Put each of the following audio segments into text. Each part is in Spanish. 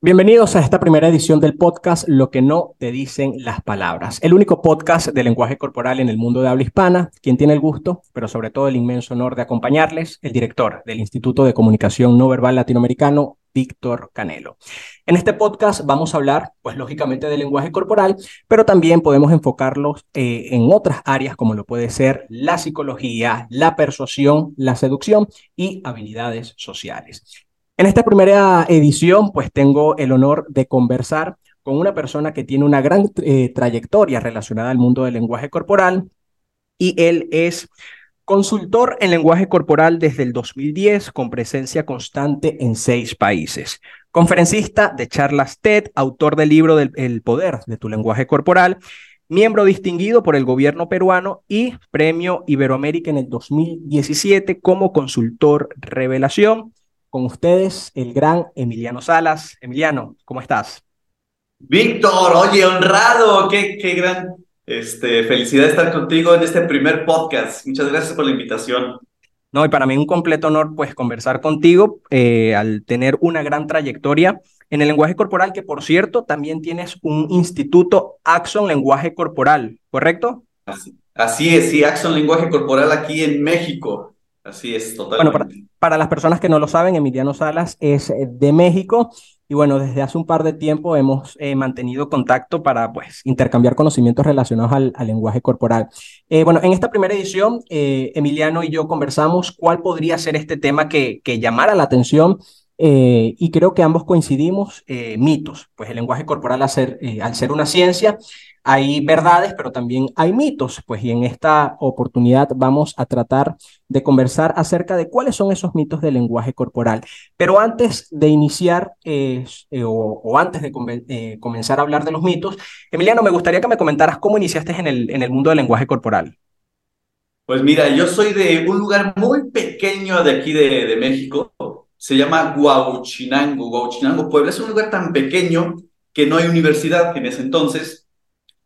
Bienvenidos a esta primera edición del podcast Lo que no te dicen las palabras, el único podcast de lenguaje corporal en el mundo de habla hispana, quien tiene el gusto, pero sobre todo el inmenso honor de acompañarles, el director del Instituto de Comunicación No Verbal Latinoamericano, Víctor Canelo. En este podcast vamos a hablar, pues lógicamente, de lenguaje corporal, pero también podemos enfocarlos eh, en otras áreas como lo puede ser la psicología, la persuasión, la seducción y habilidades sociales. En esta primera edición, pues tengo el honor de conversar con una persona que tiene una gran eh, trayectoria relacionada al mundo del lenguaje corporal y él es consultor en lenguaje corporal desde el 2010 con presencia constante en seis países. Conferencista de charlas TED, autor del libro del El poder de tu lenguaje corporal, miembro distinguido por el gobierno peruano y premio Iberoamérica en el 2017 como consultor revelación con ustedes el gran Emiliano Salas. Emiliano, ¿cómo estás? Víctor, oye, honrado, qué, qué gran este, felicidad estar contigo en este primer podcast. Muchas gracias por la invitación. No, y para mí un completo honor pues conversar contigo eh, al tener una gran trayectoria en el lenguaje corporal, que por cierto también tienes un instituto Axon Lenguaje Corporal, ¿correcto? Así, así es, sí, Axon Lenguaje Corporal aquí en México. Así es, totalmente. Bueno, para, las personas que no lo saben, Emiliano Salas es eh, de México y bueno, desde hace un par de tiempo hemos eh, mantenido contacto para pues intercambiar conocimientos relacionados al, lenguaje corporal. Eh, bueno, en esta primera edición, Emiliano y yo conversamos cuál podría ser este tema que, que llamara la atención y creo que ambos coincidimos, mitos, pues el lenguaje corporal al ser, al ser una ciencia hay verdades, pero también hay mitos, pues y en esta oportunidad vamos a tratar de conversar acerca de cuáles son esos mitos del lenguaje corporal. Pero antes de iniciar eh, o, antes de eh, comenzar a hablar de los mitos, Emiliano, me gustaría que me comentaras cómo iniciaste en el, en el mundo del lenguaje corporal. Pues mira, yo soy de un lugar muy pequeño de aquí de, de México, se llama Guauchinango, Guauchinango, Puebla. Es un lugar tan pequeño que no hay universidad, en ese entonces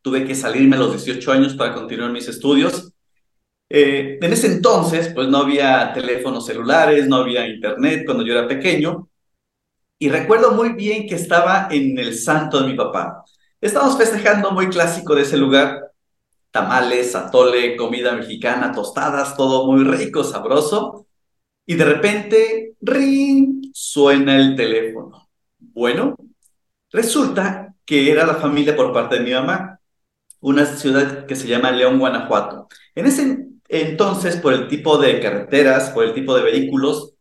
tuve que salirme a los 18 años para continuar mis estudios. Eh, en ese entonces, pues no había teléfonos celulares, no había internet cuando yo era pequeño. Y recuerdo muy bien que estaba en el santo de mi papá. Estábamos festejando muy clásico de ese lugar. Tamales, atole, comida mexicana, tostadas, todo muy rico, sabroso. Y de repente, ring, suena el teléfono. Bueno, resulta que era la familia por parte de mi mamá una ciudad que se llama León, Guanajuato. En ese entonces, por el tipo de carreteras, por el tipo de vehículos,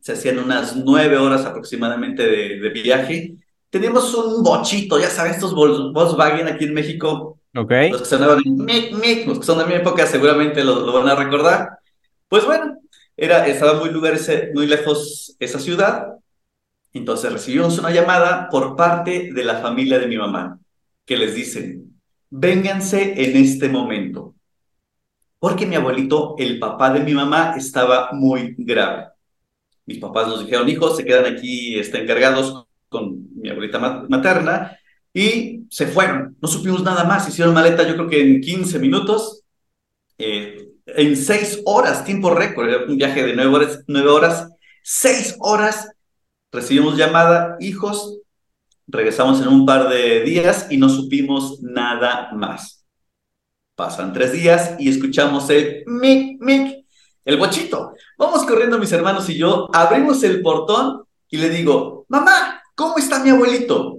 se hacían unas nueve horas aproximadamente de, viaje. Teníamos un bochito, ya sabes, estos Volkswagen aquí en México. Okay. Los que sonaban mic, mic, los que son de mi época seguramente lo, van a recordar. Pues bueno, era, estaba muy, lugar muy lejos esa ciudad. Entonces recibimos una llamada por parte de la familia de mi mamá, que les dicen, vénganse en este momento. Porque mi abuelito, el papá de mi mamá, estaba muy grave. Mis papás nos dijeron, hijos, se quedan aquí están encargados con mi abuelita materna y se fueron. No supimos nada más. Hicieron maleta, yo creo que en 15 minutos, eh, en 6 horas, tiempo récord, un viaje de 9 horas, 9 horas, 6 horas. Recibimos llamada, hijos, Regresamos en un par de días y no supimos nada más. Pasan tres días y escuchamos el mic, mic, el bochito. Vamos corriendo mis hermanos y yo, abrimos el portón y le digo, mamá, ¿cómo está mi abuelito?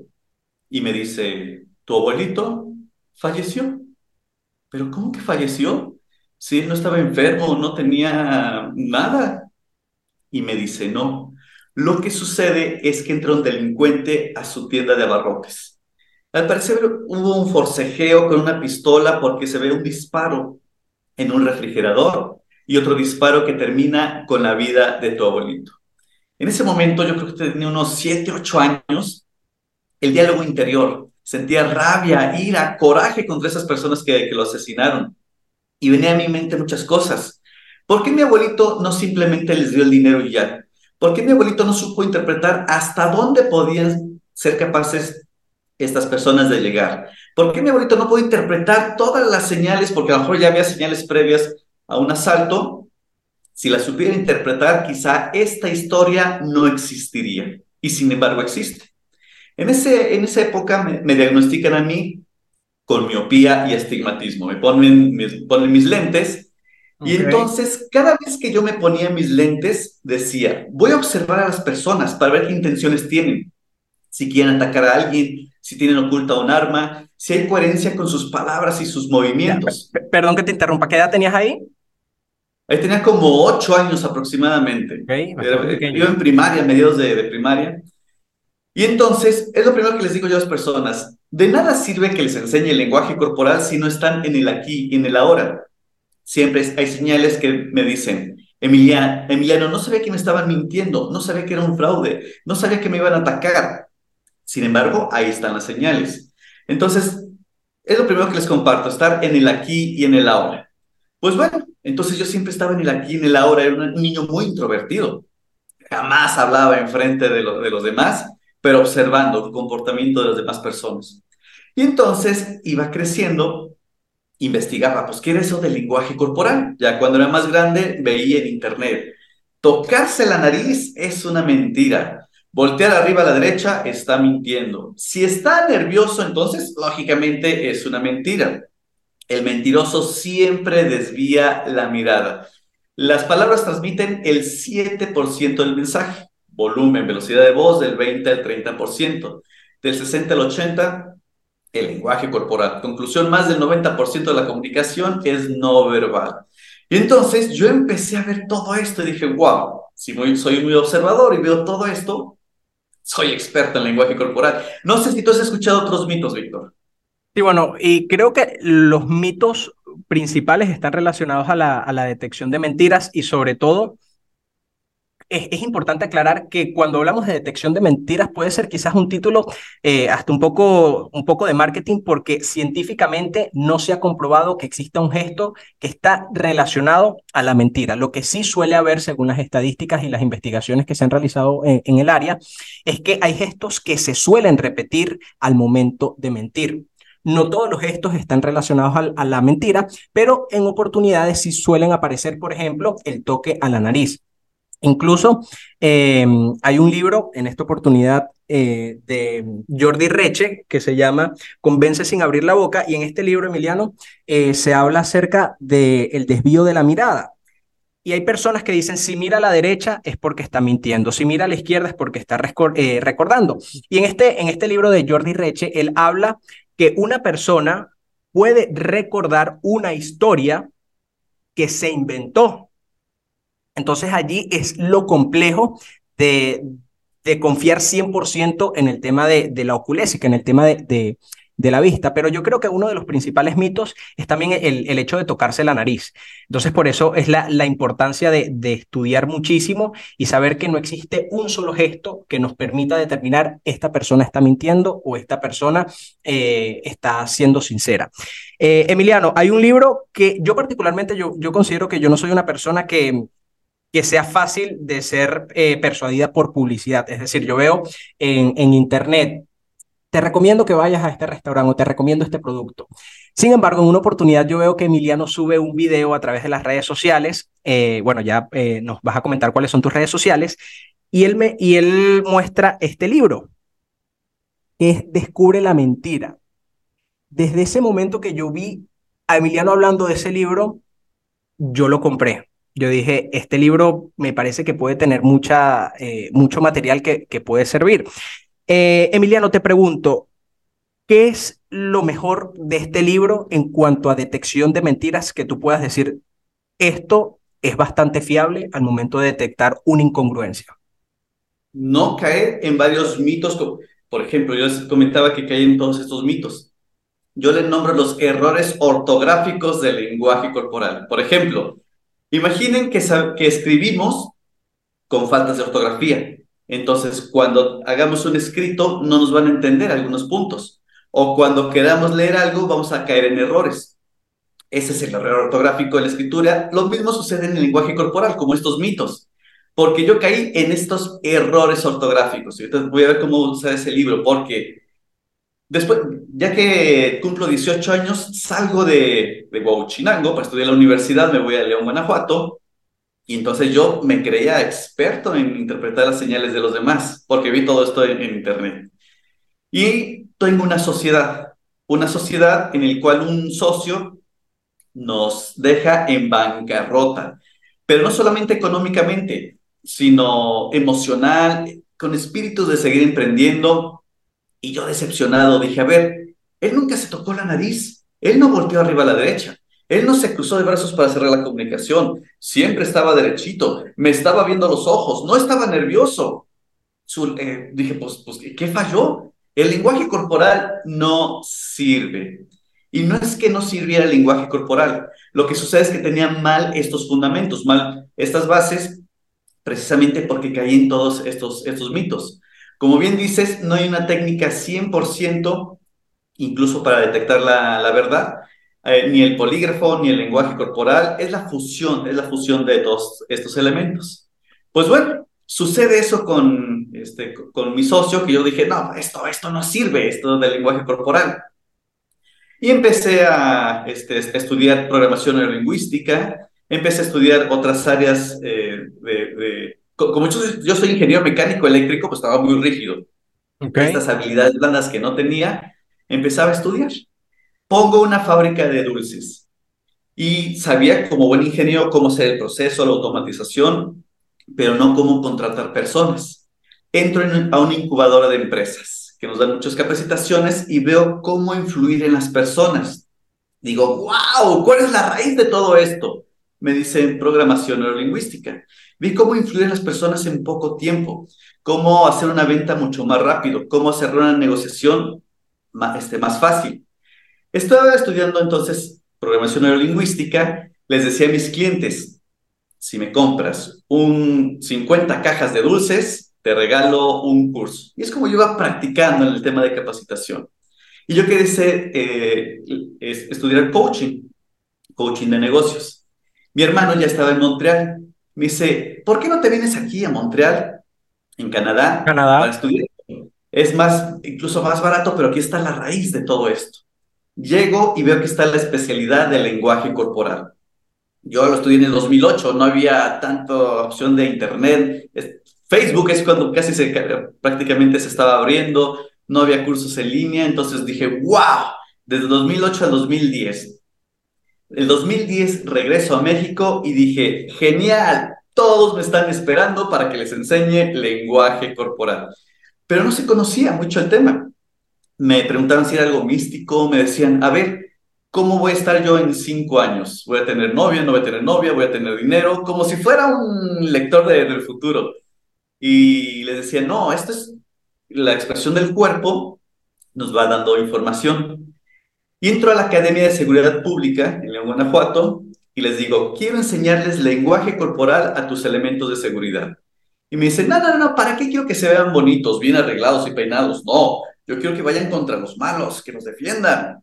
Y me dice, ¿tu abuelito falleció? ¿Pero cómo que falleció? Si él no estaba enfermo, no tenía nada. Y me dice, no, lo que sucede es que entra un delincuente a su tienda de abarrotes. Al parecer hubo un forcejeo con una pistola porque se ve un disparo en un refrigerador y otro disparo que termina con la vida de tu abuelito. En ese momento yo creo que tenía unos 7, 8 años. El diálogo interior, sentía rabia, ira, coraje contra esas personas que, que lo asesinaron. Y venía a mi mente muchas cosas. ¿Por qué mi abuelito no simplemente les dio el dinero y ya? ¿Por qué mi abuelito no supo interpretar hasta dónde podían ser capaces estas personas de llegar? ¿Por qué mi abuelito no pudo interpretar todas las señales? Porque a lo mejor ya había señales previas a un asalto. Si las supiera interpretar, quizá esta historia no existiría. Y sin embargo existe. En, ese, en esa época me, me diagnostican a mí con miopía y astigmatismo. Me ponen, me ponen mis lentes y entonces cada vez que yo me ponía mis lentes decía, voy a observar a las personas para ver qué intenciones tienen, si quieren atacar a alguien, si tienen oculta un arma, si hay coherencia con sus palabras y sus movimientos. Perdón que te interrumpa, ¿qué edad tenías ahí? Ahí tenía como ocho años aproximadamente. yo en primaria, mediados de, de primaria. Y entonces, es lo primero que les digo yo a las personas. De nada sirve que les enseñe el lenguaje corporal si no están en el aquí y en el ahora. Siempre hay señales que me dicen, Emiliano, Emiliano, no sabía que me estaban mintiendo, no sabía que era un fraude, no sabía que me iban a atacar. Sin embargo, ahí están las señales. Entonces, es lo primero que les comparto, estar en el aquí y en el ahora. Pues bueno, entonces yo siempre estaba en el aquí y en el ahora, era un niño muy introvertido. Jamás hablaba en frente de, de los demás, pero observando el comportamiento de las demás personas. Y entonces iba creciendo, investigaba, pues, ¿qué era eso del lenguaje corporal? Ya cuando era más grande, veía en internet. Tocarse la nariz es una mentira. Voltear arriba a la derecha está mintiendo. Si está nervioso, entonces, lógicamente, es una mentira. El mentiroso siempre desvía la mirada. Las palabras transmiten el 7% del mensaje. Volumen, velocidad de voz del 20 al 30%. Del 60 al 80, el lenguaje corporal. Conclusión, más del 90% de la comunicación es no verbal. Y entonces yo empecé a ver todo esto y dije, wow, si soy muy observador y veo todo esto, soy experto en lenguaje corporal. No sé si tú has escuchado otros mitos, Víctor. Sí, bueno, y creo que los mitos principales están relacionados a la, a la detección de mentiras y sobre todo es, importante aclarar que cuando hablamos de detección de mentiras puede ser quizás un título eh, hasta un poco, un poco de marketing porque científicamente no se ha comprobado que exista un gesto que está relacionado a la mentira. Lo que sí suele haber, según las estadísticas y las investigaciones que se han realizado en, en el área, es que hay gestos que se suelen repetir al momento de mentir. No todos los gestos están relacionados a, la mentira, pero en oportunidades sí suelen aparecer, por ejemplo, el toque a la nariz. Incluso em, hay un libro en esta oportunidad eh, de Jordi Reche que se llama Convence sin abrir la boca y en este libro, Emiliano, eh, se habla acerca del desvío de la mirada. Y hay personas que dicen, si mira a la derecha es porque está mintiendo, si mira a la izquierda es porque está eh, recordando. Y en este, en este libro de Jordi Reche, él habla que una persona puede recordar una historia que se inventó. Entonces allí es lo complejo de, de confiar 100% en el tema de, de la oculésica, en el tema de, la vista, pero yo creo que uno de los principales mitos es también el, hecho de tocarse la nariz. Entonces, por eso es la, importancia de, estudiar muchísimo y saber que no existe un solo gesto que nos permita determinar esta persona está mintiendo o esta persona eh, está siendo sincera. Eh, Emiliano, hay un libro que yo particularmente, yo considero que yo no soy una persona que, que sea fácil de ser eh, persuadida por publicidad. Es decir, yo veo en, en Internet te recomiendo que vayas a este restaurante o te recomiendo este producto. Sin embargo, en una oportunidad yo veo que Emiliano sube un video a través de las redes sociales. Eh, bueno, ya eh, nos vas a comentar cuáles son tus redes sociales. Y él, me, y él muestra este libro, que es Descubre la mentira. Desde ese momento que yo vi a Emiliano hablando de ese libro, yo lo compré. Yo dije, este libro me parece que puede tener mucha, eh, mucho material que, que puede servir. Eh, Emiliano, te pregunto, ¿qué es lo mejor de este libro en cuanto a detección de mentiras que tú puedas decir, esto es bastante fiable al momento de detectar una incongruencia? No caer en varios mitos, por ejemplo, yo les comentaba que caen todos estos mitos. Yo les nombro los errores ortográficos del lenguaje corporal. Por ejemplo, imaginen que, escribimos con faltas de ortografía. Entonces, cuando hagamos un escrito, no nos van a entender algunos puntos. O cuando queramos leer algo, vamos a caer en errores. Ese es el error ortográfico de la escritura. Lo mismo sucede en el lenguaje corporal, como estos mitos. Porque yo caí en estos errores ortográficos. Entonces voy a ver cómo usar ese libro, porque después, ya que cumplo 18 años, salgo de, de Huachinango para estudiar en la universidad, me voy a León, Guanajuato, y entonces yo me creía experto en interpretar las señales de los demás, porque vi todo esto en, internet. Y tengo una sociedad, una sociedad en la cual un socio nos deja en bancarrota, pero no solamente económicamente, sino emocional, con espíritu de seguir emprendiendo. Y yo decepcionado dije, a ver, él nunca se tocó la nariz, él no volteó arriba a la derecha, él no se cruzó de brazos para cerrar la comunicación, siempre estaba derechito, me estaba viendo los ojos, no estaba nervioso. Eh, dije, pues, pues, ¿qué falló? El lenguaje corporal no sirve. Y no es que no sirviera el lenguaje corporal, lo que sucede es que tenía mal estos fundamentos, mal estas bases, precisamente porque caí en todos estos, estos mitos. Como bien dices, no hay una técnica 100% incluso para detectar la, la verdad, eh, ni el polígrafo, ni el lenguaje corporal, es la fusión, es la fusión de todos estos elementos. Pues bueno, sucede eso con, este, con mi socio, que yo dije, no, esto, esto no sirve, esto del lenguaje corporal. Y empecé a este, estudiar programación neurolingüística, empecé a estudiar otras áreas eh, de, Como yo, yo, soy ingeniero mecánico eléctrico, pues estaba muy rígido. Estas habilidades blandas que no tenía, empezaba a estudiar. Pongo una fábrica de dulces y sabía como buen ingeniero cómo hacer el proceso, la automatización, pero no cómo contratar personas. Entro a una incubadora de empresas que nos dan muchas capacitaciones y veo cómo influir en las personas. Digo, wow, ¿cuál es la raíz de todo esto? Me dicen programación neurolingüística. Vi cómo influir en las personas en poco tiempo, cómo hacer una venta mucho más rápido, cómo hacer una negociación más, este, más fácil. Estaba estudiando entonces programación neurolingüística, les decía a mis clientes, si me compras un 50 cajas de dulces, te regalo un curso. Y es como yo iba practicando en el tema de capacitación. Y yo quería eh, estudiar coaching, coaching de negocios. Mi hermano ya estaba en Montreal. Me dice, ¿por qué no te vienes aquí a Montreal, en Canadá, Canadá. para estudiar? Es más, incluso más barato, pero aquí está la raíz de todo esto. Llego y veo que está la especialidad del lenguaje corporal. Yo lo estudié en el 2008, no había tanta opción de internet. Facebook es cuando casi se, prácticamente se estaba abriendo, no había cursos en línea, entonces dije, wow, desde 2008 al 2010. El 2010 regreso a México y dije, genial, todos me están esperando para que les enseñe lenguaje corporal pero no se conocía mucho el tema. Me preguntaban si era algo místico, me decían, a ver, ¿cómo voy a estar yo en cinco años? ¿Voy a tener novia, no voy a tener novia, voy a tener dinero? Como si fuera un lector de, del futuro. Y les decía, no, esto es la expresión del cuerpo, nos va dando información. Y entro a la Academia de Seguridad Pública en León, Guanajuato, y les digo, quiero enseñarles lenguaje corporal a tus elementos de seguridad. Y me dice, no, no, no, ¿para qué quiero que se vean bonitos, bien arreglados y peinados? No, yo quiero que vayan contra los malos, que nos defiendan.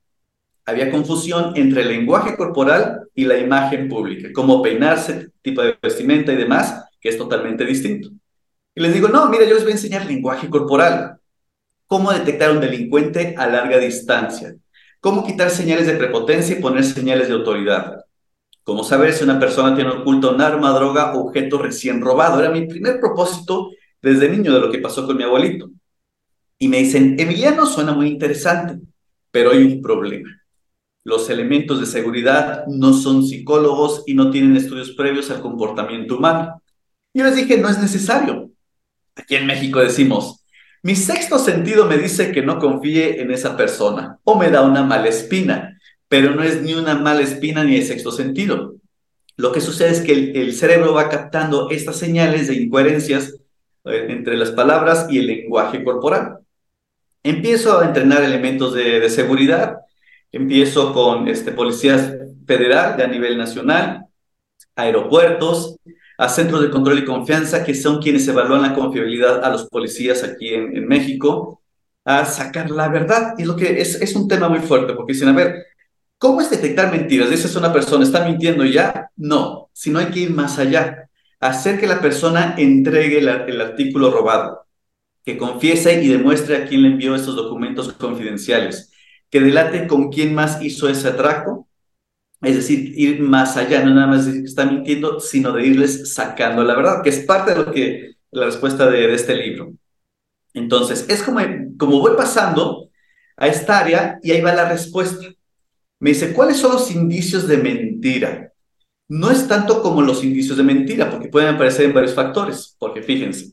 Había confusión entre el lenguaje corporal y la imagen pública, cómo peinarse, tipo de vestimenta y demás, que es totalmente distinto. Y les digo, no, mira, yo les voy a enseñar lenguaje corporal. Cómo detectar un delincuente a larga distancia. Cómo quitar señales de prepotencia y poner señales de autoridad Cómo saber si una persona tiene oculto un arma, droga o objeto recién robado. Era mi primer propósito desde niño de lo que pasó con mi abuelito. Y me dicen, Emiliano suena muy interesante, pero hay un problema. Los elementos de seguridad no son psicólogos y no tienen estudios previos al comportamiento humano. Yo les dije, no es necesario. Aquí en México decimos, mi sexto sentido me dice que no confíe en esa persona o me da una mala espina pero no es ni una mala espina ni de sexto sentido. Lo que sucede es que el, cerebro va captando estas señales de incoherencias eh, entre las palabras y el lenguaje corporal. Empiezo a entrenar elementos de, seguridad, empiezo con este, policías federal de a nivel nacional, aeropuertos, a centros de control y confianza, que son quienes evalúan la confiabilidad a los policías aquí en, en México, a sacar la verdad. Y lo que es, es un tema muy fuerte, porque dicen, a ver, ¿Cómo es detectar mentiras? Dices una persona, ¿está mintiendo ya? No, sino hay que ir más allá. Hacer que la persona entregue el artículo robado, que confiese y demuestre a quién le envió estos documentos confidenciales, que delate con quién más hizo ese atraco, es decir, ir más allá, no nada más decir que está mintiendo, sino de irles sacando la verdad, que es parte de lo que la respuesta de, de este libro. Entonces, es como, como voy pasando a esta área y ahí va la respuesta. Me dice, ¿cuáles son los indicios de mentira? No es tanto como los indicios de mentira, porque pueden aparecer en varios factores, porque fíjense,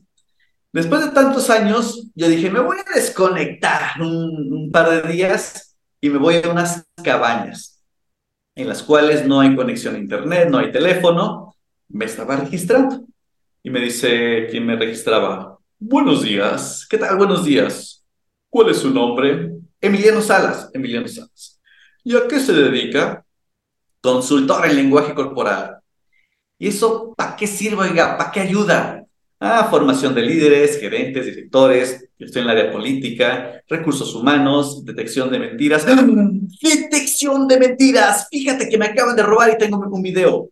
después de tantos años, yo dije, me voy a desconectar un, un par de días y me voy a unas cabañas en las cuales no hay conexión a internet, no hay teléfono, me estaba registrando. Y me dice quien me registraba, buenos días, ¿qué tal? Buenos días. ¿Cuál es su nombre? Emiliano Salas, Emiliano Salas. ¿Y a qué se dedica? Consultor en lenguaje corporal. ¿Y eso para qué sirve, oiga? ¿Para qué ayuda? Ah, formación de líderes, gerentes, directores, yo estoy en el área política, recursos humanos, detección de mentiras. ¡Detección de mentiras! Fíjate que me acaban de robar y tengo un video.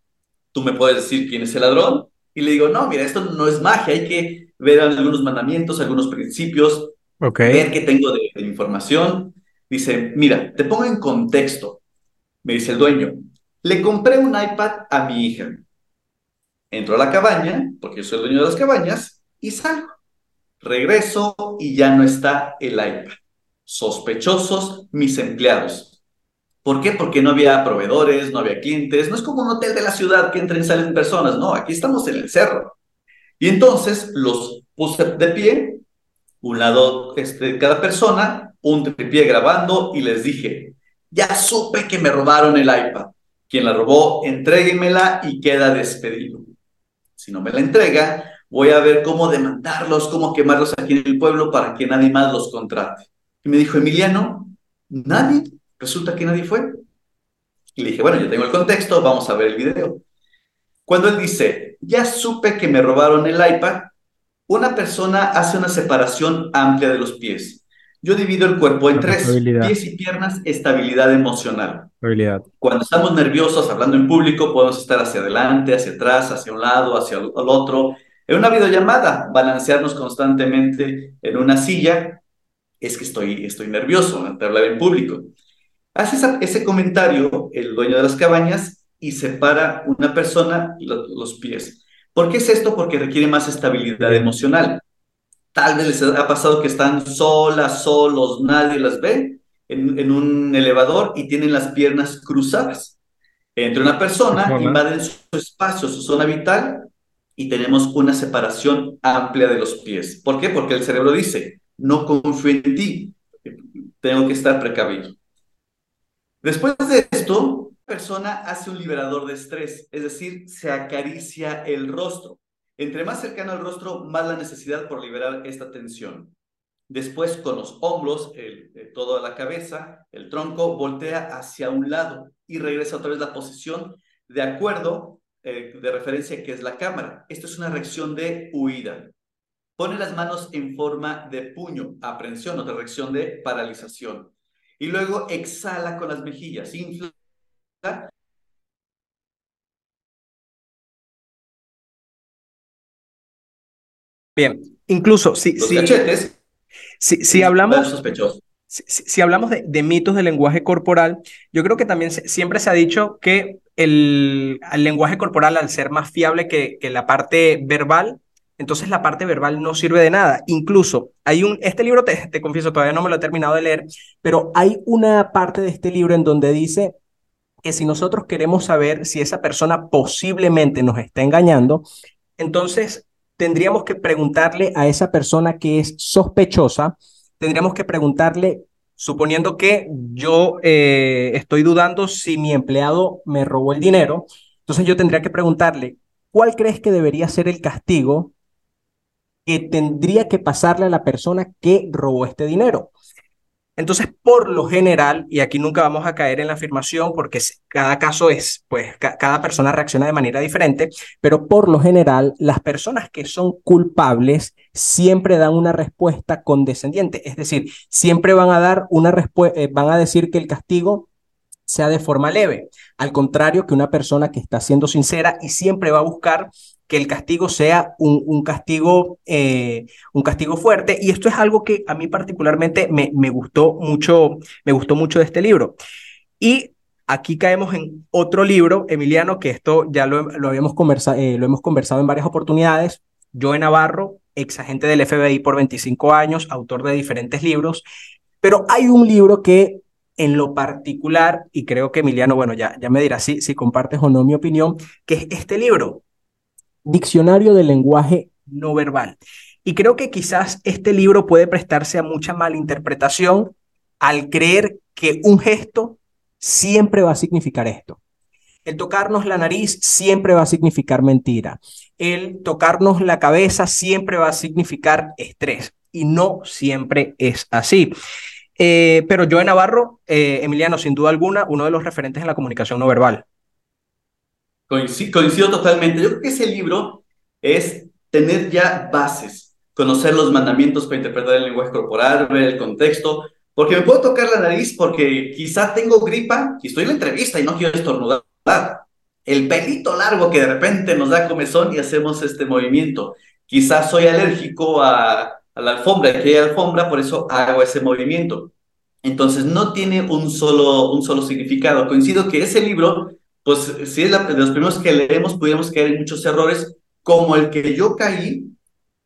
¿Tú me puedes decir quién es el ladrón? Y le digo, no, mira, esto no es magia, hay que ver algunos mandamientos, algunos principios, ver qué tengo de, información. Dice, mira, te pongo en contexto. Me dice el dueño, le compré un iPad a mi hija. Entro a la cabaña, porque yo soy el dueño de las cabañas, y salgo. Regreso y ya no está el iPad. Sospechosos mis empleados. ¿Por qué? Porque no había proveedores, no había clientes. No es como un hotel de la ciudad que entran y salen personas. No, aquí estamos en el cerro. Y entonces los puse de pie, un lado este, cada persona, un pie grabando y les dije, ya supe que me robaron el iPad. Quien la robó, entréguemela y queda despedido. Si no me la entrega, voy a ver cómo demandarlos, cómo quemarlos aquí en el pueblo para que nadie más los contrate. Y me dijo, Emiliano, nadie, resulta que nadie fue. Y le dije, bueno, yo tengo el contexto, vamos a ver el video. Cuando él dice, ya supe que me robaron el iPad, una persona hace una separación amplia de los pies. Yo divido el cuerpo en tres, pies y piernas, estabilidad emocional. Cuando estamos nerviosos, hablando en público, podemos estar hacia adelante, hacia atrás, hacia un lado, hacia el otro. En una videollamada, balancearnos constantemente en una silla, es que estoy, estoy nervioso ante hablar en público. Hace ese comentario el dueño de las cabañas y separa una persona los pies. ¿Por qué es esto? Porque requiere más estabilidad emocional. Tal vez les ha pasado que están solas, solos, nadie las ve en, un elevador y tienen las piernas cruzadas. Entre una persona, invaden su espacio, su zona vital y tenemos una separación amplia de los pies. ¿Por qué? Porque el cerebro dice, no confío en ti, tengo que estar precavido. Después de esto, persona hace un liberador de estrés, es decir, se acaricia el rostro. Entre más cercano al rostro, más la necesidad por liberar esta tensión. Después, con los hombros, el, eh, toda la cabeza, el tronco, voltea hacia un lado y regresa otra vez la posición de acuerdo eh, de referencia que es la cámara. Esto es una reacción de huida. Pone las manos en forma de puño, aprensión, otra reacción de paralización. Y luego exhala con las mejillas, infla Bien, incluso si, si, hablamos, si, hablamos de, mitos del lenguaje corporal, yo creo que también siempre se ha dicho que el, lenguaje corporal, al ser más fiable que, que la parte verbal, entonces la parte verbal no sirve de nada. Incluso hay un, este libro, te, te, confieso, todavía no me lo he terminado de leer, pero hay una parte de este libro en donde dice que si nosotros queremos saber si esa persona posiblemente nos está engañando, entonces tendríamos que preguntarle a esa persona que es sospechosa, tendríamos que preguntarle, suponiendo que yo eh, estoy dudando si mi empleado me robó el dinero, entonces yo tendría que preguntarle, ¿cuál crees que debería ser el castigo que tendría que pasarle a la persona que robó este dinero? Entonces, por lo general, y aquí nunca vamos a caer en la afirmación porque cada caso es, pues, cada persona reacciona de manera diferente, pero por lo general, las personas que son culpables siempre dan una respuesta condescendiente, es decir, siempre van a dar una respuesta, eh, van a decir que el castigo sea de forma leve, al contrario que una persona que está siendo sincera y siempre va a buscar que el castigo sea un, castigo, eh, un castigo fuerte. Y esto es algo que a mí particularmente me, me, gustó, mucho, me gustó mucho de este libro. Y aquí caemos en otro libro, Emiliano, que esto ya lo, lo habíamos conversado, eh, lo hemos conversado en varias oportunidades. Joe Navarro, ex agente del FBI por 25 años, autor de diferentes libros, pero hay un libro que en lo particular, y creo que Emiliano, bueno, ya, ya me dirá si, si compartes o no mi opinión, que es este libro, Diccionario del Lenguaje No Verbal. Y creo que quizás este libro puede prestarse a mucha malinterpretación al creer que un gesto siempre va a significar esto. El tocarnos la nariz siempre va a significar mentira. El tocarnos la cabeza siempre va a significar estrés. Y no siempre es así. Eh, pero yo en Navarro, eh, Emiliano, sin duda alguna, uno de los referentes en la comunicación no verbal. Coincido, totalmente. Yo creo que ese libro es tener ya bases, conocer los mandamientos para interpretar el lenguaje corporal, ver el contexto, porque me puedo tocar la nariz porque quizá tengo gripa y estoy en la entrevista y no quiero estornudar. El pelito largo que de repente nos da comezón y hacemos este movimiento. Quizás soy alérgico a, a la alfombra, que hay alfombra, por eso hago ese movimiento. Entonces no tiene un solo, un solo significado. Coincido que ese libro, pues si es de los primeros que leemos, pudiéramos caer en muchos errores, como el que yo caí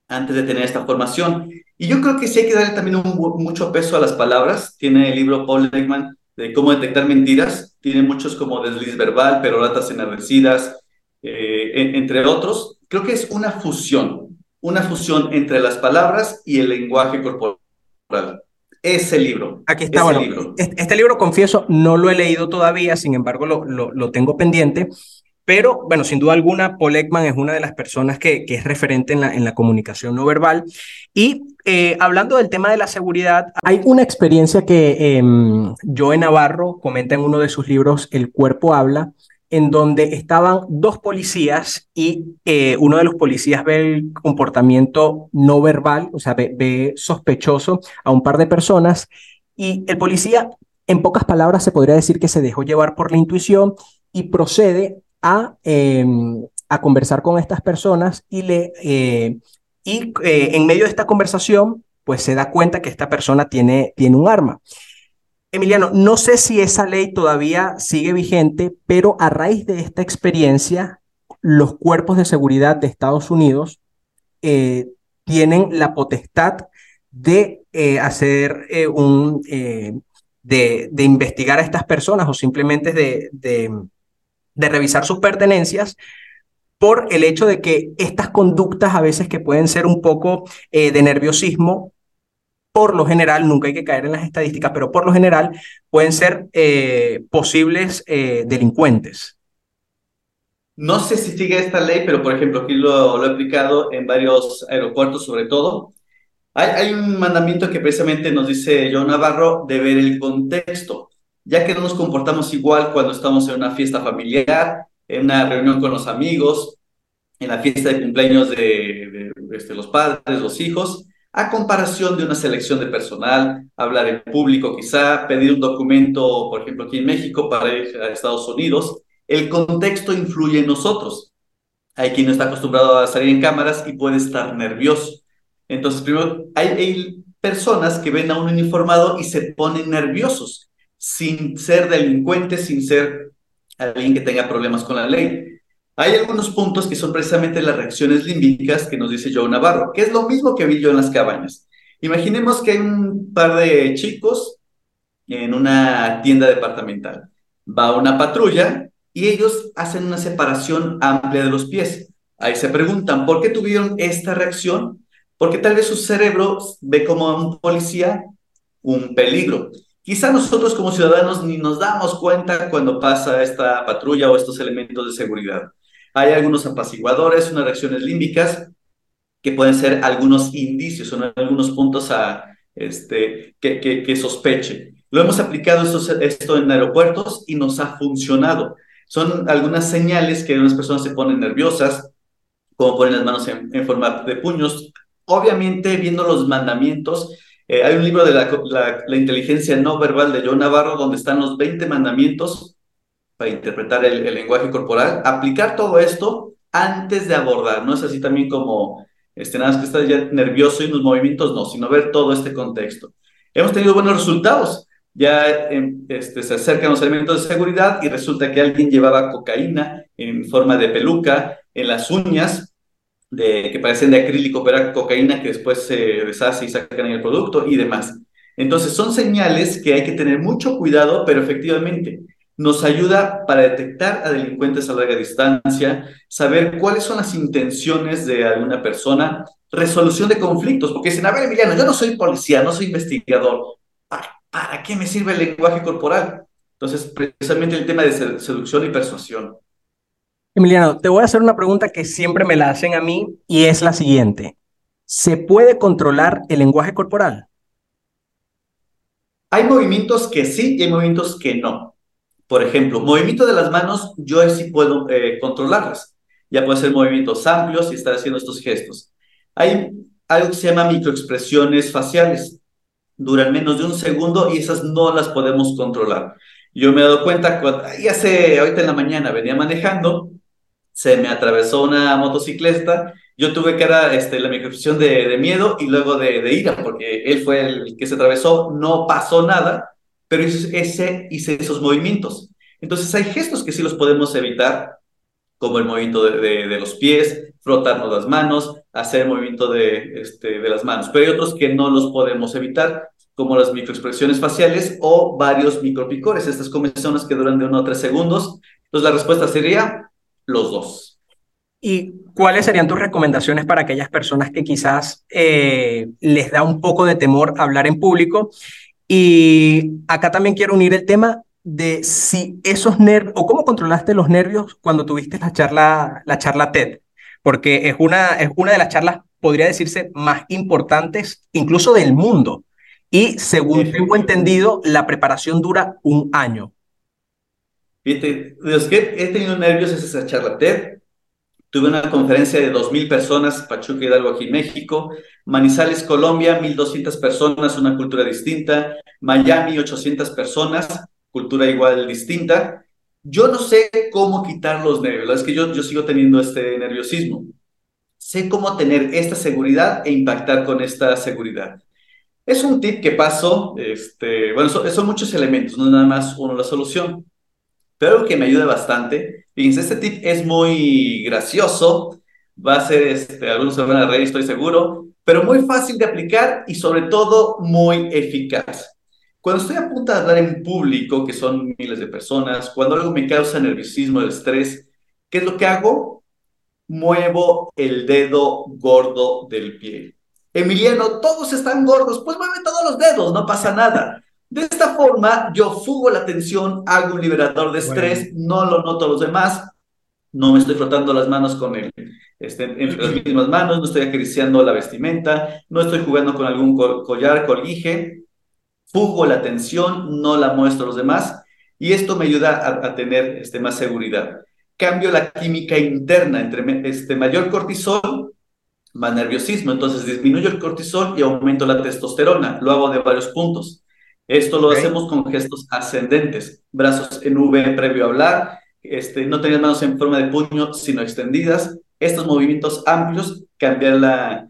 antes de tener esta formación. Y yo creo que sí hay que darle también mucho peso a las palabras. Tiene el libro Paul Legman de cómo detectar mentiras. Tiene muchos como desliz verbal, peroratas enardecidas, eh, entre otros. Creo que es una fusión, una fusión entre las palabras y el lenguaje corporal. Ese libro. Aquí está, bueno, libro. Este, libro, confieso, no lo he leído todavía, sin embargo, lo, lo, lo tengo pendiente. Pero, bueno, sin duda alguna, Paul Ekman es una de las personas que, que es referente en la, en la comunicación no verbal. Y eh, hablando del tema de la seguridad, hay una experiencia que eh, Joe Navarro comenta en uno de sus libros, El cuerpo habla, en donde estaban dos policías y eh, uno de los policías ve el comportamiento no verbal, o sea, ve, sospechoso a un par de personas y el policía, en pocas palabras, se podría decir que se dejó llevar por la intuición y procede a, em, a conversar con estas personas y, le, eh, y eh, en medio de esta conversación, pues se da cuenta que esta persona tiene, tiene un arma. Emiliano, no sé si esa ley todavía sigue vigente, pero a raíz de esta experiencia, los cuerpos de seguridad de Estados Unidos eh, tienen la potestad de hacer un, de, de, investigar a estas personas o simplemente de, de, revisar sus pertenencias por el hecho de que estas conductas a veces que pueden ser un poco eh, de nerviosismo, por lo general, nunca hay que caer en las estadísticas, pero por lo general pueden ser eh, posibles eh, delincuentes. No sé si sigue esta ley, pero por ejemplo, aquí lo, he aplicado en varios aeropuertos sobre todo. Hay, hay, un mandamiento que precisamente nos dice John Navarro de ver el contexto ya que no nos comportamos igual cuando estamos en una fiesta familiar, en una reunión con los amigos, en la fiesta de cumpleaños de, este, los padres, los hijos, a comparación de una selección de personal, hablar en público quizá, pedir un documento, por ejemplo, aquí en México para ir a Estados Unidos, el contexto influye en nosotros. Hay quien no está acostumbrado a salir en cámaras y puede estar nervioso. Entonces, primero, hay, personas que ven a un uniformado y se ponen nerviosos sin ser delincuente, sin ser alguien que tenga problemas con la ley. Hay algunos puntos que son precisamente las reacciones límbicas que nos dice Joe Navarro, que es lo mismo que vi yo en las cabañas. Imaginemos que hay un par de chicos en una tienda departamental. Va una patrulla y ellos hacen una separación amplia de los pies. Ahí se preguntan, ¿por qué tuvieron esta reacción? Porque tal vez su cerebro ve como un policía un peligro. Quizá nosotros como ciudadanos ni nos damos cuenta cuando pasa esta patrulla o estos elementos de seguridad. Hay algunos apaciguadores, unas reacciones límbicas que pueden ser algunos indicios o algunos puntos a, este, que, que, que sospeche. Lo hemos aplicado esto, esto en aeropuertos y nos ha funcionado. Son algunas señales que unas personas se ponen nerviosas, como ponen las manos en, en forma de puños. Obviamente, viendo los mandamientos, eh, hay un libro de la, inteligencia no verbal de John Navarro donde están los 20 mandamientos para interpretar el, lenguaje corporal. Aplicar todo esto antes de abordar, no es así también como este, nada más que estás ya nervioso y los movimientos, no, sino ver todo este contexto. Hemos tenido buenos resultados. Ya em, este, se acercan los elementos de seguridad y resulta que alguien llevaba cocaína en forma de peluca en las uñas que parecen de acrílico, pero era cocaína que después se deshace y sacan en el producto y demás. Entonces son señales que hay que tener mucho cuidado, pero efectivamente nos ayuda para detectar a delincuentes a larga distancia, saber cuáles son las intenciones de alguna persona, resolución de conflictos, porque dicen, a ver, Emiliano, yo no soy policía, no soy investigador, ¿para, qué me sirve el lenguaje corporal? Entonces, precisamente el tema de seducción y persuasión. Emiliano, te voy a hacer una pregunta que siempre me la hacen a mí y es la siguiente. ¿Se puede controlar el lenguaje corporal? Hay movimientos que sí y hay movimientos que no. Por ejemplo, movimiento de las manos, yo sí puedo eh, controlarlas. Ya puede ser movimientos amplios y estar haciendo estos gestos. Hay algo que se llama microexpresiones faciales. Duran menos de un segundo y esas no las podemos controlar. Yo me he dado cuenta, ya sé, ahorita en la mañana venía manejando, se me atravesó una motocicleta, yo tuve que dar este, la microexpresión de, miedo y luego de, ira, porque él fue el que se atravesó, no pasó nada, pero ese, hice esos movimientos. Entonces hay gestos que sí los podemos evitar, como el movimiento de, los pies, frotarnos las manos, hacer el movimiento de, este, de las manos, pero hay otros que no los podemos evitar como las microexpresiones faciales o varios micropicores, estas comisiones que duran de uno a tres segundos. Entonces la respuesta sería los dos. ¿Y cuáles serían tus recomendaciones para aquellas personas que quizás eh, les da un poco de temor hablar en público? Y acá también quiero unir el tema de si esos nervios, o cómo controlaste los nervios cuando tuviste la charla, la charla TED, porque es una, es una de las charlas, podría decirse, más importantes incluso del mundo. Y según tengo entendido, la preparación dura un año. Fíjate, los que he tenido nervios es esa charla TED. Tuve una conferencia de 2.000 personas, Pachuca Hidalgo aquí en México, Manizales, Colombia, 1.200 personas, una cultura distinta, Miami, 800 personas, cultura igual distinta. Yo no sé cómo quitar los nervios, es que yo, yo sigo teniendo este nerviosismo. Sé cómo tener esta seguridad e impactar con esta seguridad. Es un tip que paso, este, bueno, son, muchos elementos, no es nada más uno la solución, pero algo que me ayuda bastante, fíjense, este tip es muy gracioso, va a ser, este, algunos se van a reír, estoy seguro, pero muy fácil de aplicar y sobre todo muy eficaz. Cuando estoy a punto de hablar en público, que son miles de personas, cuando algo me causa nerviosismo, el estrés, ¿qué es lo que hago? Muevo el dedo gordo del pie. Emiliano, todos están gordos, pues mueve todos los dedos, no pasa nada. De esta forma, yo fugo la tensión, hago un liberador de estrés, no lo noto a los demás, no me estoy frotando las manos con él, este, entre las mismas manos, no estoy acariciando la vestimenta, no estoy jugando con algún collar, colige, fugo la tensión, no la muestro a los demás, y esto me ayuda a, tener este, más seguridad. Cambio la química interna entre este, mayor cortisol más nerviosismo. Entonces disminuyo el cortisol y aumento la testosterona. Lo hago de varios puntos. Esto lo hacemos con gestos ascendentes, brazos en V previo a hablar, este, no tener manos en forma de puño, sino extendidas. Estos movimientos amplios cambian la,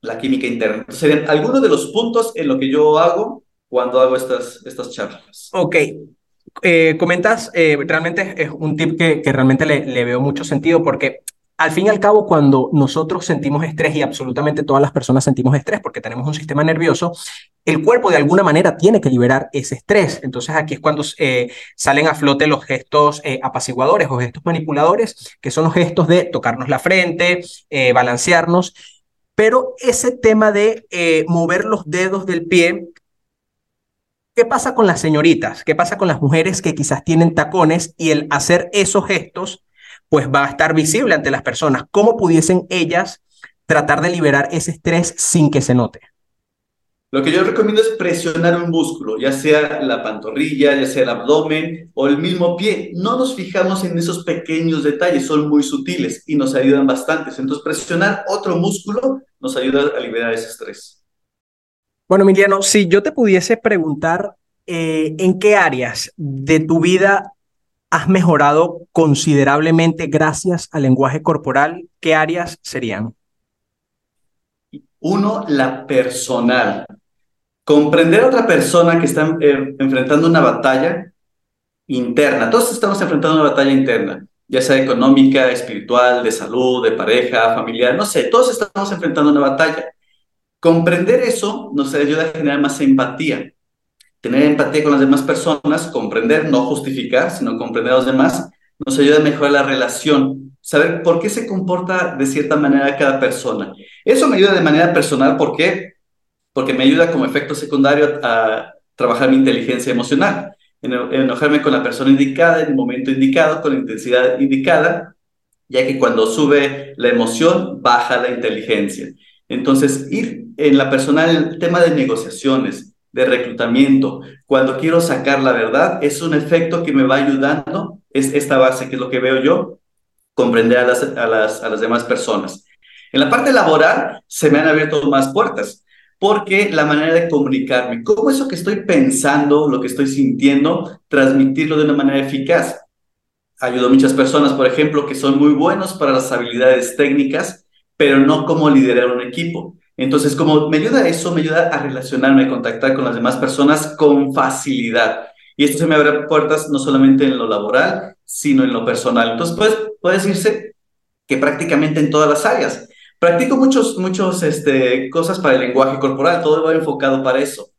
la química interna. serían algunos de los puntos en lo que yo hago cuando hago estas, estas charlas. Ok. Eh, comentas, eh, realmente es un tip que, que realmente le, le veo mucho sentido porque al fin y al cabo, cuando nosotros sentimos estrés, y absolutamente todas las personas sentimos estrés porque tenemos un sistema nervioso, el cuerpo de alguna manera tiene que liberar ese estrés. Entonces aquí es cuando eh, salen a flote los gestos eh, apaciguadores o gestos manipuladores, que son los gestos de tocarnos la frente, eh, balancearnos. Pero ese tema de mover los dedos del pie ¿Qué pasa con las señoritas? ¿Qué pasa con las mujeres que quizás tienen tacones y el hacer esos gestos pues va a estar visible ante las personas. ¿Cómo pudiesen ellas tratar de liberar ese estrés sin que se note? Lo que yo recomiendo es presionar un músculo, ya sea la pantorrilla, ya sea el abdomen o el mismo pie. No nos fijamos en esos pequeños detalles, son muy sutiles y nos ayudan bastante. Entonces, presionar otro músculo nos ayuda a liberar ese estrés. Bueno, Emiliano, si yo te pudiese preguntar eh, en qué áreas de tu vida has mejorado considerablemente gracias al lenguaje corporal, ¿qué áreas serían? Uno, la personal. Comprender a otra persona que está eh, enfrentando una batalla interna. Todos estamos enfrentando una batalla interna. ya sea económica, espiritual, de salud, de pareja, familiar, no sé, todos estamos enfrentando una batalla. Comprender eso nos ayuda a generar más empatía. Tener empatía con las demás personas, comprender, no justificar, sino comprender a los demás, nos ayuda a mejorar la relación, saber por qué se comporta de cierta manera cada persona. Eso me ayuda de manera personal, ¿por qué? Porque me ayuda como efecto secundario a trabajar mi inteligencia emocional, enojarme con la persona indicada en el momento indicado, con la intensidad indicada, ya que cuando sube la emoción, baja la inteligencia. Entonces, ir en la personal, el tema de negociaciones, de reclutamiento, cuando quiero sacar la verdad, es un efecto que me va ayudando, es esta base que es lo que veo yo, comprender a las, a las, a las demás personas. En la parte laboral se me han abierto más puertas, porque la manera de comunicarme, cómo eso que estoy pensando, lo que estoy sintiendo, transmitirlo de una manera eficaz. Ayudo a muchas personas, por ejemplo, que son muy buenos para las habilidades técnicas, pero no como liderar un equipo. Entonces, como me ayuda a eso, me ayuda a relacionarme, a contactar con las demás personas con facilidad. Y esto se me abre puertas no solamente en lo laboral, sino en lo personal. Entonces, pues, puede decirse que prácticamente en todas las áreas. Practico muchos, muchos, este, cosas para el lenguaje corporal, todo va enfocado para eso.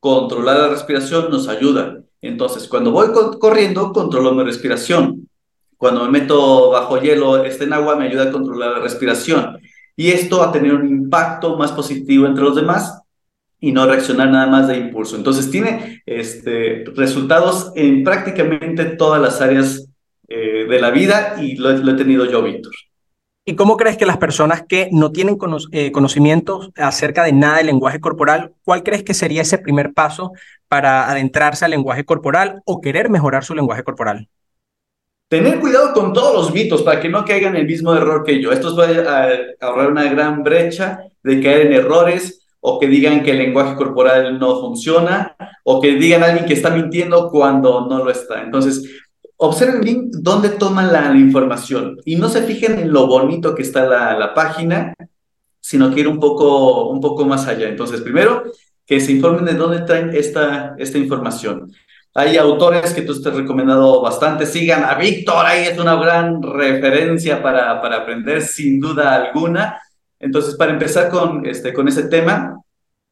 Controlar la respiración nos ayuda. Entonces, cuando voy corriendo, controlo mi respiración. Cuando me meto bajo hielo, este en agua, me ayuda a controlar la respiración. Y esto a tener un impacto más positivo entre los demás y no reaccionar nada más de impulso. Entonces, tiene este, resultados en prácticamente todas las áreas eh, de la vida y lo, he tenido yo, Víctor. ¿Y cómo crees que las personas que no tienen eh, conocimientos acerca de nada del lenguaje corporal, cuál crees que sería ese primer paso para adentrarse al lenguaje corporal o querer mejorar su lenguaje corporal? Tener cuidado con todos los mitos para que no caigan en el mismo error que yo. Esto va a ahorrar una gran brecha de caer en errores o que digan que el lenguaje corporal no funciona o que digan a alguien que está mintiendo cuando no lo está. Entonces, observen bien dónde toman la, información y no se fijen en lo bonito que está la, la, página, sino que ir un poco, un poco más allá. Entonces, primero, que se informen de dónde traen esta, esta información. Hay autores que tú has recomendado bastante. Sigan a Víctor, ahí es una gran referencia para, para aprender, sin duda alguna. Entonces, para empezar con, este, con ese tema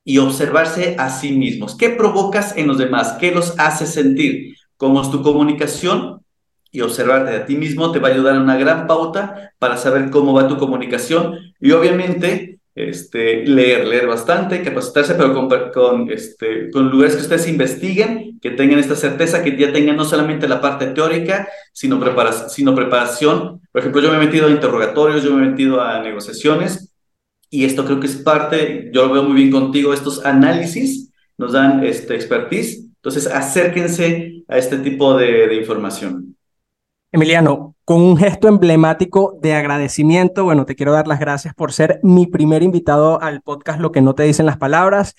y observarse a sí mismos. ¿Qué provocas en los demás? ¿Qué los hace sentir? cómo es tu comunicación y observarte a ti mismo te va a ayudar a una gran pauta para saber cómo va tu comunicación y obviamente este, leer, leer bastante, capacitarse, pero con, con, este, con lugares que ustedes investiguen, que tengan esta certeza, que ya tengan no solamente la parte teórica, sino, prepara sino preparación. Por ejemplo, yo me he metido a interrogatorios, yo me he metido a negociaciones, y esto creo que es parte, yo lo veo muy bien contigo, estos análisis nos dan este, expertise entonces, acérquense a este tipo de, información. Emiliano, con un gesto emblemático de agradecimiento, bueno, te quiero dar las gracias por ser mi primer invitado al podcast Lo que no te dicen las palabras.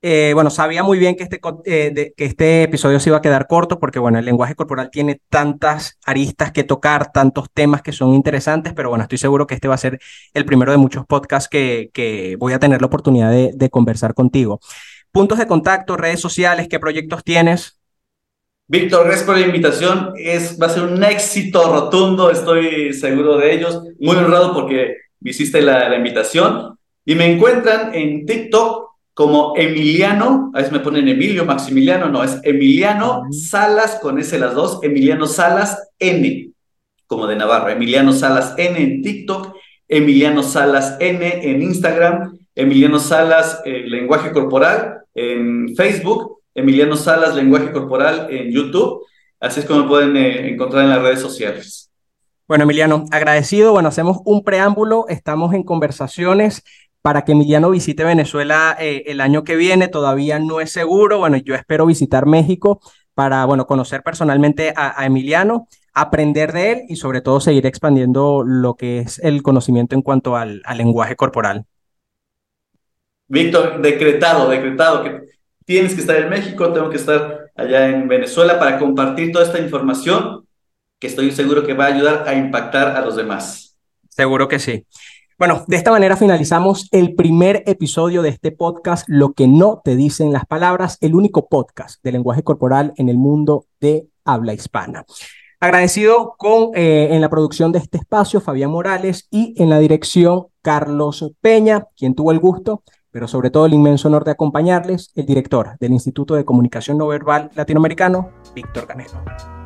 Eh, bueno, sabía muy bien que este, eh, que este episodio se iba a quedar corto porque, bueno, el lenguaje corporal tiene tantas aristas que tocar, tantos temas que son interesantes, pero bueno, estoy seguro que este va a ser el primero de muchos podcasts que, que voy a tener la oportunidad de, de conversar contigo. Puntos de contacto, redes sociales, ¿qué proyectos tienes? Víctor, gracias por la invitación. Es, va a ser un éxito rotundo, estoy seguro de ellos. Muy honrado porque hiciste la, la invitación. Y me encuentran en TikTok como Emiliano, a veces me ponen Emilio, Maximiliano, no, es Emiliano Salas, con ese las dos, Emiliano Salas N, como de Navarra, Emiliano Salas N en TikTok, Emiliano Salas N en Instagram, Emiliano Salas eh, Lenguaje Corporal en Facebook, Emiliano Salas, Lenguaje Corporal en YouTube. Así es como pueden eh, encontrar en las redes sociales. Bueno, Emiliano, agradecido. Bueno, hacemos un preámbulo. Estamos en conversaciones para que Emiliano visite Venezuela eh, el año que viene. Todavía no es seguro. Bueno, yo espero visitar México para, bueno, conocer personalmente a, Emiliano, aprender de él y sobre todo seguir expandiendo lo que es el conocimiento en cuanto al lenguaje corporal. Víctor, decretado, decretado que tienes que estar en México, tengo que estar allá en Venezuela para compartir toda esta información que estoy seguro que va a ayudar a impactar a los demás. Seguro que sí. Bueno, de esta manera finalizamos el primer episodio de este podcast, Lo que no te dicen las palabras, el único podcast de lenguaje corporal en el mundo de habla hispana. Agradecido con eh, en la producción de este espacio Fabián Morales y en la dirección Carlos Peña, quien tuvo el gusto, pero sobre todo el inmenso honor de acompañarles, el director del Instituto de Comunicación No Verbal Latinoamericano, Víctor Canelo.